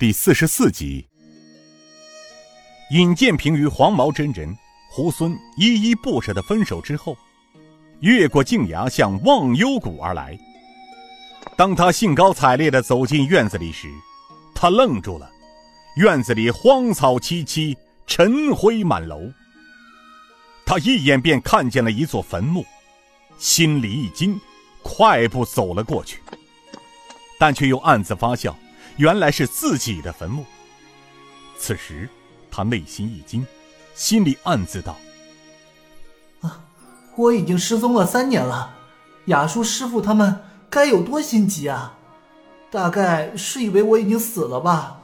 第四十四集，尹建平与黄毛真人、猢狲依依不舍的分手之后，越过静崖向忘忧谷而来。当他兴高采烈的走进院子里时，他愣住了。院子里荒草萋萋，尘灰满楼。他一眼便看见了一座坟墓，心里一惊，快步走了过去，但却又暗自发笑。原来是自己的坟墓。此时，他内心一惊，心里暗自道：“啊，我已经失踪了三年了，雅叔师傅他们该有多心急啊！大概是以为我已经死了吧，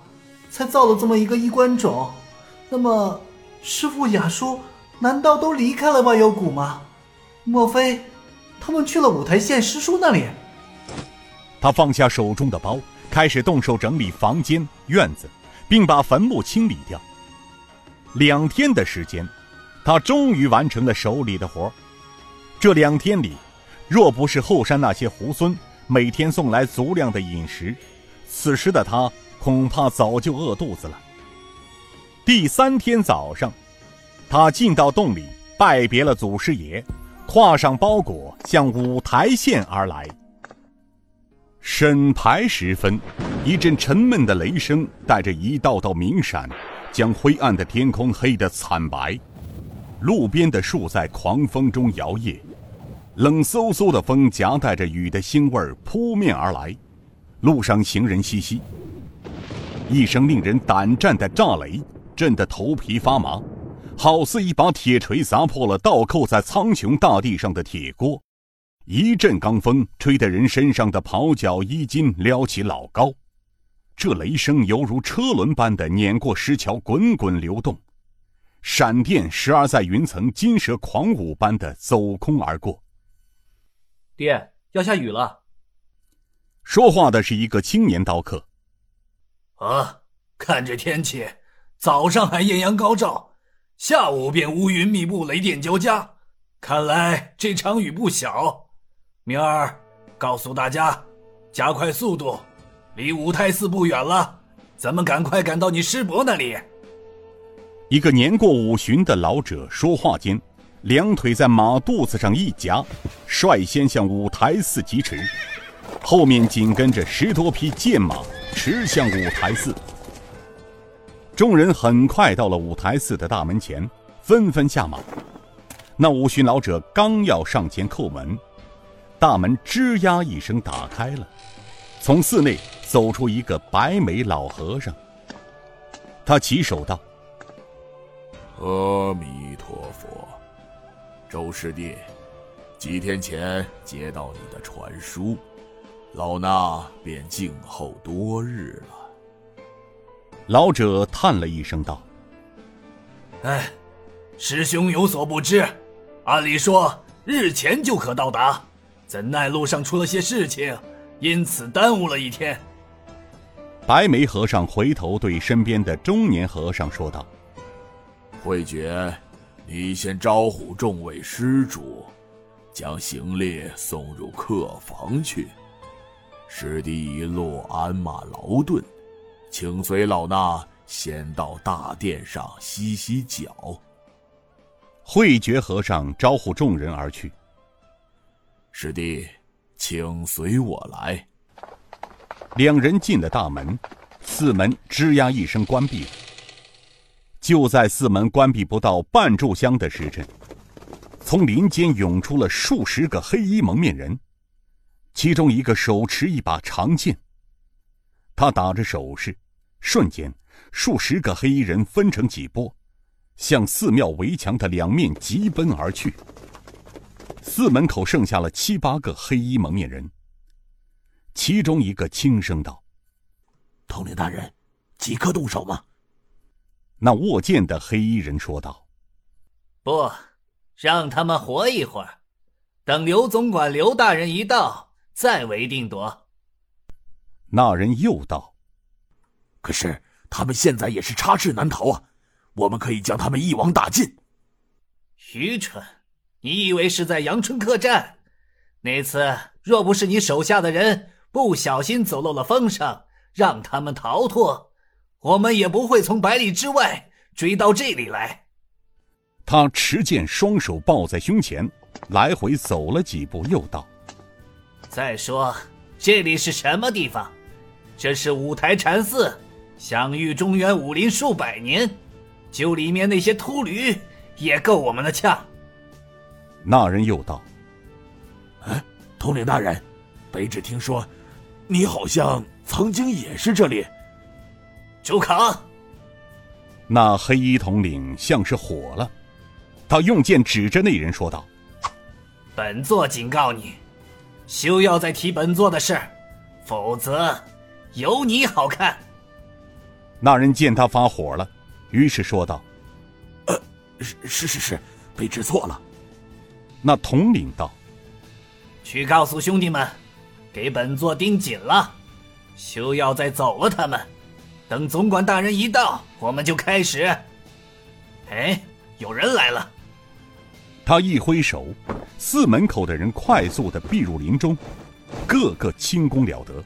才造了这么一个衣冠冢。那么，师傅雅叔难道都离开了万妖谷吗？莫非他们去了五台县师叔那里？”他放下手中的包。开始动手整理房间、院子，并把坟墓清理掉。两天的时间，他终于完成了手里的活这两天里，若不是后山那些猢狲每天送来足量的饮食，此时的他恐怕早就饿肚子了。第三天早上，他进到洞里拜别了祖师爷，挎上包裹向五台县而来。审牌时分，一阵沉闷的雷声带着一道道明闪，将灰暗的天空黑得惨白。路边的树在狂风中摇曳，冷飕飕的风夹带着雨的腥味扑面而来。路上行人稀稀。一声令人胆战的炸雷震得头皮发麻，好似一把铁锤砸破了倒扣在苍穹大地上的铁锅。一阵罡风吹得人身上的袍角衣襟撩起老高，这雷声犹如车轮般的碾过石桥，滚滚流动；闪电时而在云层金蛇狂舞般的走空而过。爹，要下雨了。说话的是一个青年刀客。啊，看这天气，早上还艳阳高照，下午便乌云密布，雷电交加，看来这场雨不小。明儿，告诉大家，加快速度，离五台寺不远了，咱们赶快赶到你师伯那里。一个年过五旬的老者说话间，两腿在马肚子上一夹，率先向五台寺疾驰，后面紧跟着十多匹剑马驰向五台寺。众人很快到了五台寺的大门前，纷纷下马。那五旬老者刚要上前叩门。大门吱呀一声打开了，从寺内走出一个白眉老和尚。他起手道：“阿弥陀佛，周师弟，几天前接到你的传书，老衲便静候多日了。”老者叹了一声道：“哎，师兄有所不知，按理说日前就可到达。”怎奈路上出了些事情，因此耽误了一天。白眉和尚回头对身边的中年和尚说道：“慧觉，你先招呼众位施主，将行李送入客房去。师弟一路鞍马劳顿，请随老衲先到大殿上洗洗脚。”慧觉和尚招呼众人而去。师弟，请随我来。两人进了大门，寺门吱呀一声关闭了。就在寺门关闭不到半炷香的时辰，从林间涌出了数十个黑衣蒙面人，其中一个手持一把长剑。他打着手势，瞬间，数十个黑衣人分成几波，向寺庙围墙的两面急奔而去。寺门口剩下了七八个黑衣蒙面人。其中一个轻声道：“统领大人，即刻动手吗？”那握剑的黑衣人说道：“不，让他们活一会儿，等刘总管、刘大人一到，再为定夺。”那人又道：“可是他们现在也是插翅难逃啊，我们可以将他们一网打尽。”愚蠢。你以为是在阳春客栈？那次若不是你手下的人不小心走漏了风声，让他们逃脱，我们也不会从百里之外追到这里来。他持剑，双手抱在胸前，来回走了几步，又道：“再说，这里是什么地方？这是五台禅寺，享誉中原武林数百年，就里面那些秃驴也够我们的呛。”那人又道：“哎，统领大人，卑职听说，你好像曾经也是这里。”朱康，那黑衣统领像是火了，他用剑指着那人说道：“本座警告你，休要再提本座的事，否则有你好看。”那人见他发火了，于是说道：“呃，是是是是，卑职错了。”那统领道：“去告诉兄弟们，给本座盯紧了，休要再走了他们。”等总管大人一到，我们就开始。哎，有人来了！他一挥手，寺门口的人快速的避入林中，个个轻功了得。